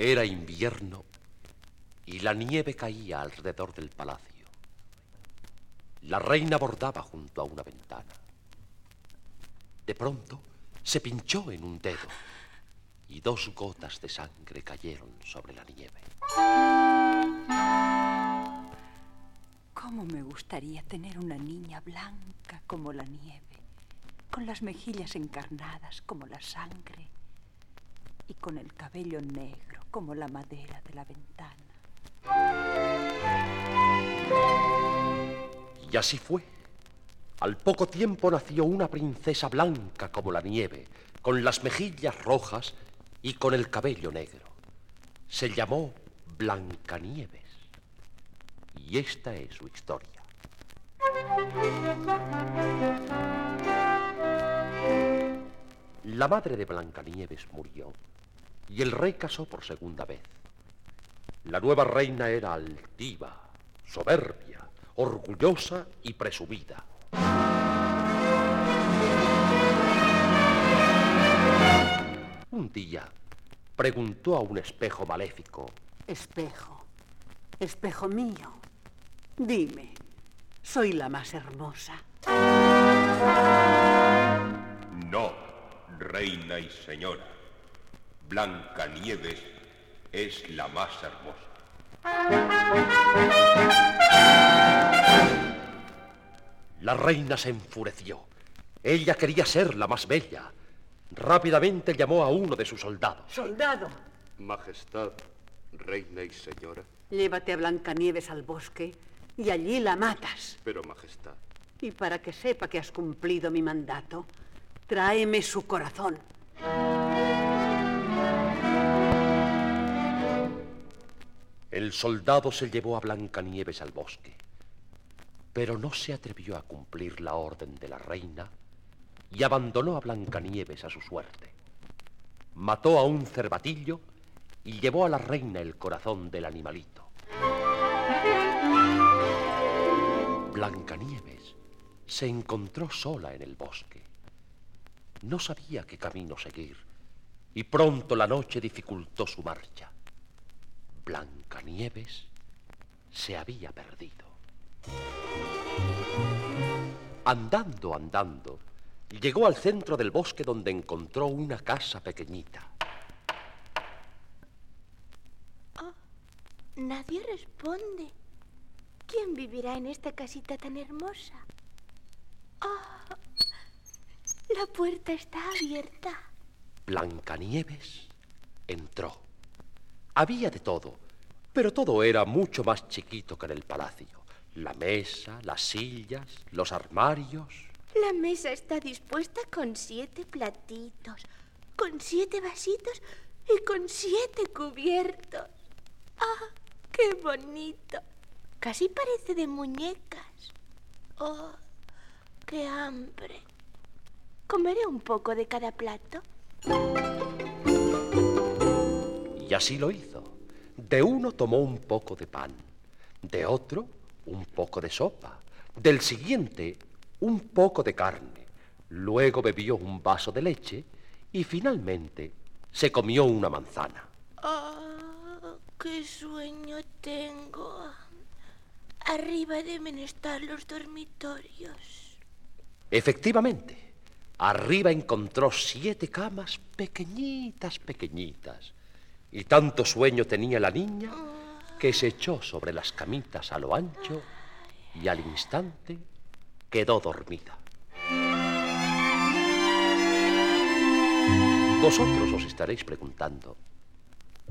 Era invierno y la nieve caía alrededor del palacio. La reina bordaba junto a una ventana. De pronto se pinchó en un dedo y dos gotas de sangre cayeron sobre la nieve. ¿Cómo me gustaría tener una niña blanca como la nieve, con las mejillas encarnadas como la sangre y con el cabello negro como la madera de la ventana? Y así fue. Al poco tiempo nació una princesa blanca como la nieve, con las mejillas rojas y con el cabello negro. Se llamó Blancanieves. Y esta es su historia. La madre de Blancanieves murió y el rey casó por segunda vez. La nueva reina era altiva, soberbia, orgullosa y presumida. Un día preguntó a un espejo maléfico. Espejo, espejo mío, dime, ¿soy la más hermosa? No, reina y señora. Blancanieves es la más hermosa. La reina se enfureció. Ella quería ser la más bella. Rápidamente llamó a uno de sus soldados. Soldado, Majestad, reina y señora. llévate a Blancanieves al bosque y allí la matas. Pero, Majestad, Y para que sepa que has cumplido mi mandato, tráeme su corazón. El soldado se llevó a Blancanieves al bosque, pero no se atrevió a cumplir la orden de la reina y abandonó a Blancanieves a su suerte. Mató a un cervatillo y llevó a la reina el corazón del animalito. Blancanieves se encontró sola en el bosque. No sabía qué camino seguir y pronto la noche dificultó su marcha. Blancanieves se había perdido. Andando, andando, llegó al centro del bosque donde encontró una casa pequeñita. Nadie responde. ¿Quién vivirá en esta casita tan hermosa? Ah, la puerta está abierta. Blancanieves entró. Había de todo, pero todo era mucho más chiquito que en el palacio. La mesa, las sillas, los armarios. La mesa está dispuesta con siete platitos, con siete vasitos y con siete cubiertos. ¡Ah, qué bonito! Casi parece de muñecas. ¡Oh, qué hambre! ¿Comeré un poco de cada plato? Y así lo hizo. De uno tomó un poco de pan, de otro un poco de sopa, del siguiente un poco de carne, luego bebió un vaso de leche y finalmente se comió una manzana. ¡Ah, qué sueño tengo! Arriba deben estar los dormitorios. Efectivamente, arriba encontró siete camas pequeñitas, pequeñitas. Y tanto sueño tenía la niña que se echó sobre las camitas a lo ancho y al instante quedó dormida. Vosotros os estaréis preguntando,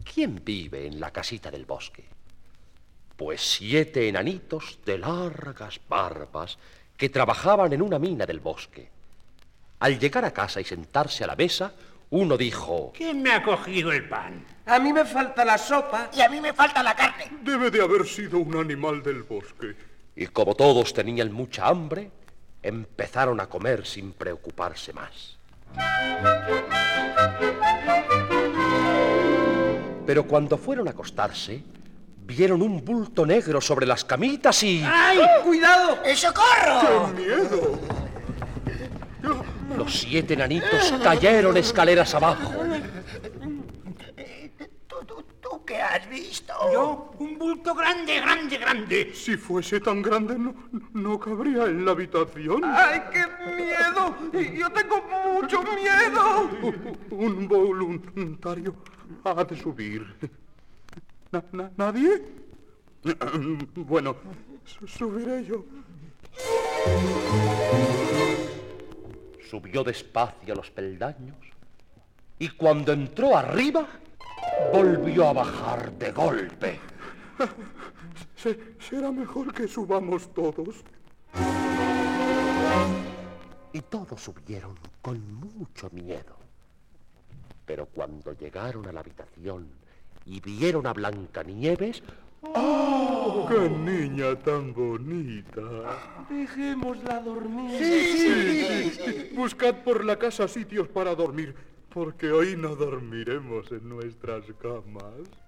¿quién vive en la casita del bosque? Pues siete enanitos de largas barbas que trabajaban en una mina del bosque. Al llegar a casa y sentarse a la mesa, uno dijo, ¿Quién me ha cogido el pan? A mí me falta la sopa. Y a mí me falta la carne. debe de haber sido un animal del bosque. y como todos tenían mucha hambre, empezaron a comer sin preocuparse más. Pero cuando fueron a acostarse, vieron un bulto negro sobre las camitas y... ¡Ay! ¡Cuidado! ¡Eh, ¡Socorro! ¡Miedo! Los siete nanitos cayeron escaleras abajo. ¿Tú, tú, tú qué has visto? Yo, un bulto grande, grande, grande. Si fuese tan grande, no, no cabría en la habitación. ¡Ay, qué miedo! Yo tengo mucho miedo. Un voluntario ha de subir. Na- na- ¿Nadie? Bueno, su- subiré yo. Subió despacio los peldaños y cuando entró arriba, volvió a bajar de golpe. Se- será mejor que subamos todos. Y todos subieron con mucho miedo. Pero cuando llegaron a la habitación y vieron a Blancanieves, ¡Qué niña tan bonita! Dejémosla dormir. Sí, sí. Buscad por la casa sitios para dormir, porque hoy no dormiremos en nuestras camas.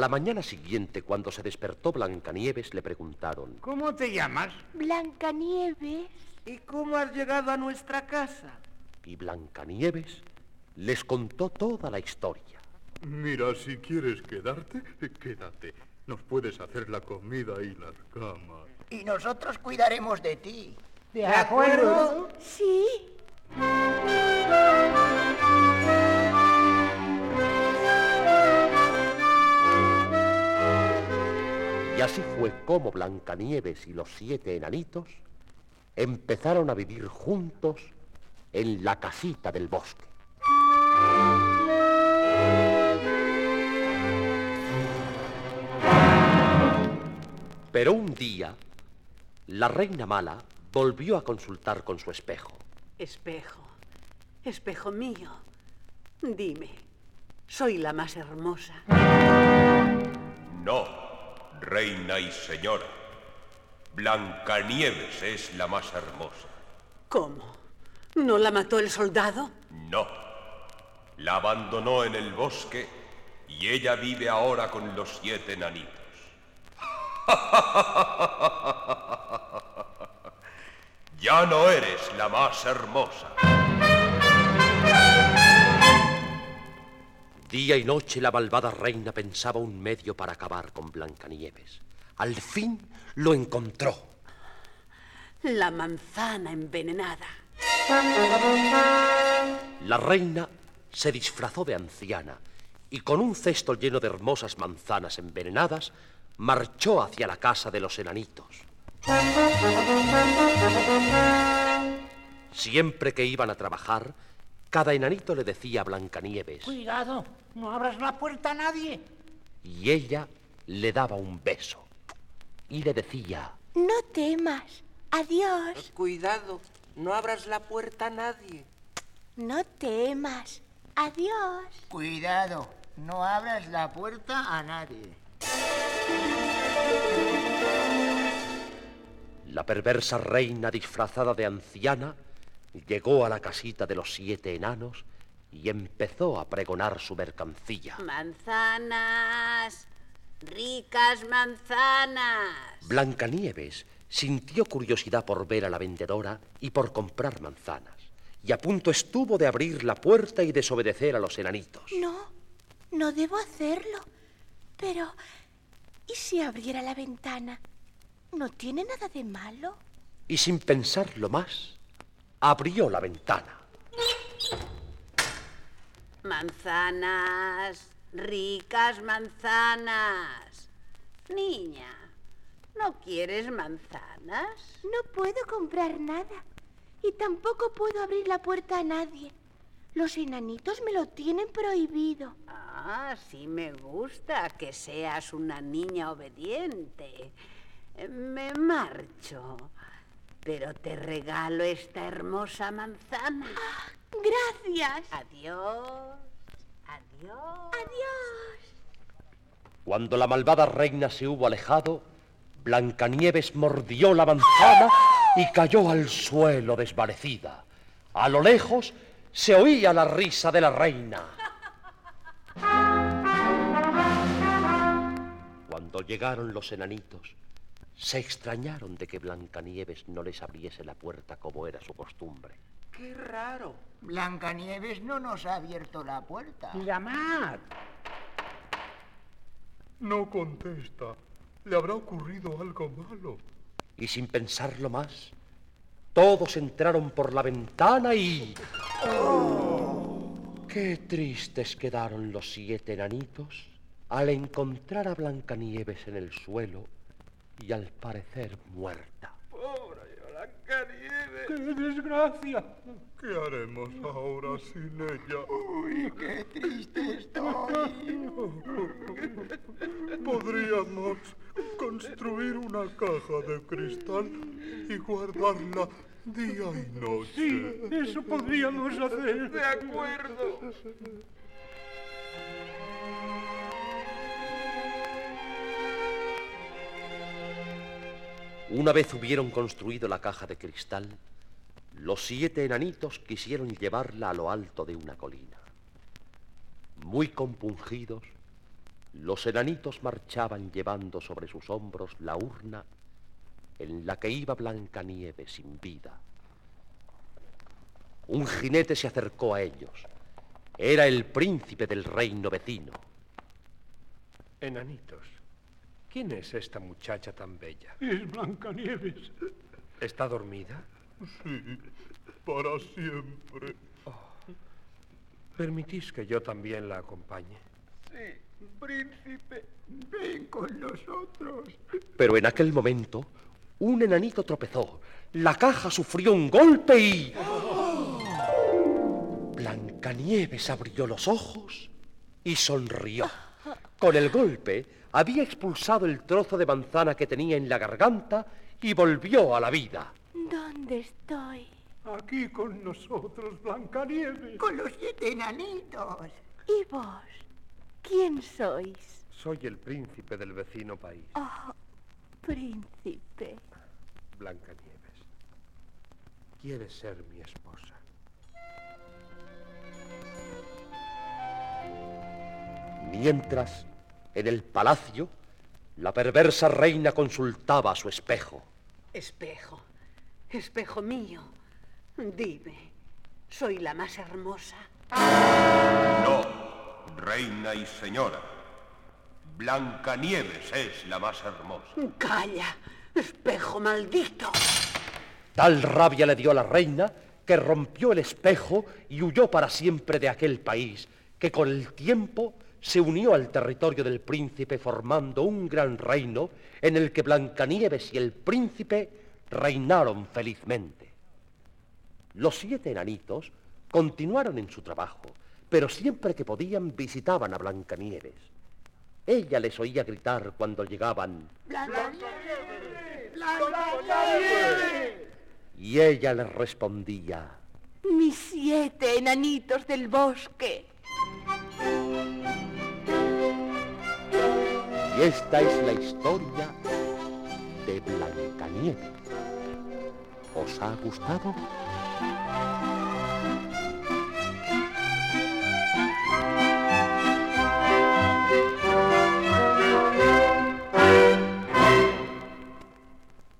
La mañana siguiente, cuando se despertó Blancanieves, le preguntaron, ¿Cómo te llamas? Blancanieves. ¿Y cómo has llegado a nuestra casa? y Blancanieves les contó toda la historia. Mira, si quieres quedarte, quédate. Nos puedes hacer la comida y las camas. Y nosotros cuidaremos de ti. ¿De acuerdo? Sí. Así fue como Blancanieves y los siete enanitos empezaron a vivir juntos en la casita del bosque. Pero un día, la reina mala volvió a consultar con su espejo. Espejo, espejo mío, dime, ¿soy la más hermosa? No, reina y señora. Blancanieves es la más hermosa. ¿Cómo? ¿No la mató el soldado? No. La abandonó en el bosque y ella vive ahora con los siete enanitos. ya no eres la más hermosa. Día y noche la malvada reina pensaba un medio para acabar con Blancanieves. Al fin lo encontró. La manzana envenenada. La reina se disfrazó de anciana y con un cesto lleno de hermosas manzanas envenenadas marchó hacia la casa de los enanitos. Siempre que iban a trabajar, cada enanito le decía a Blancanieves Cuidado, no abras la puerta a nadie. y ella le daba un beso y le decía No temas. Adiós. Cuidado, no abras la puerta a nadie. No temas. Adiós. Cuidado, no abras la puerta a nadie. La perversa reina disfrazada de anciana llegó a la casita de los siete enanos y empezó a pregonar su mercancía. Manzanas, ricas manzanas. Blancanieves sintió curiosidad por ver a la vendedora y por comprar manzanas, y a punto estuvo de abrir la puerta y desobedecer a los enanitos. No, no debo hacerlo. Pero, ¿y si abriera la ventana? ¿No tiene nada de malo? Y sin pensarlo más, abrió la ventana. Manzanas, ricas manzanas. Niña, ¿no quieres manzanas? No puedo comprar nada. Y tampoco puedo abrir la puerta a nadie. Los enanitos me lo tienen prohibido. Ah, sí me gusta que seas una niña obediente. Eh, Me marcho, pero te regalo esta hermosa manzana. Gracias. Adiós. Adiós. Adiós. Cuando la malvada reina se hubo alejado, Blancanieves mordió la manzana y cayó al suelo desvanecida. A lo lejos se oía la risa de la reina. Cuando llegaron los enanitos, se extrañaron de que Blancanieves no les abriese la puerta como era su costumbre. ¡Qué raro! Blancanieves no nos ha abierto la puerta. Llamad. No contesta. Le habrá ocurrido algo malo. Y sin pensarlo más, todos entraron por la ventana y... Qué tristes quedaron los siete enanitos al encontrar a Blancanieves en el suelo y al parecer muerta. ¡Pobre Blancanieves! ¡Qué desgracia! ¿Qué haremos ahora sin ella? Uy, qué triste estoy. Podríamos construir una caja de cristal y guardarla día y noche. Sí, eso podríamos hacer. ¡De acuerdo! Una vez hubieron construido la caja de cristal, los siete enanitos quisieron llevarla a lo alto de una colina. Muy compungidos, los enanitos marchaban llevando sobre sus hombros la urna en la que iba Blancanieves sin vida. Un jinete se acercó a ellos. Era el príncipe del reino vecino. Enanitos, ¿quién es esta muchacha tan bella? Es Blancanieves. ¿Está dormida? Sí, para siempre. ¿Permitís que yo también la acompañe? Sí, príncipe. Ven con nosotros. Pero en aquel momento, un enanito tropezó. La caja sufrió un golpe y... Blancanieves abrió los ojos y sonrió. Con el golpe había expulsado el trozo de manzana que tenía en la garganta y volvió a la vida. ¿Dónde estoy? Aquí con nosotros, Blancanieves. Con los siete enanitos. ¿Y vos? ¿Quién sois? Soy el príncipe del vecino país, Oh, príncipe. Blancanieves. ¿Quieres ser mi esposa? Mientras, en el palacio, la perversa reina consultaba a su espejo. Espejo, espejo mío, dime, ¿soy la más hermosa? No, reina y señora. Blancanieves es la más hermosa. Calla, espejo maldito. Tal rabia le dio a la reina que rompió el espejo y huyó para siempre de aquel país, que con el tiempo se unió al territorio del príncipe formando un gran reino en el que Blancanieves y el príncipe reinaron felizmente. Los siete enanitos continuaron en su trabajo, pero siempre que podían visitaban a Blancanieves. Ella les oía gritar cuando llegaban y ella les respondía. Mis siete enanitos del bosque. Esta es la historia de Blancanieves. ¿Os ha gustado?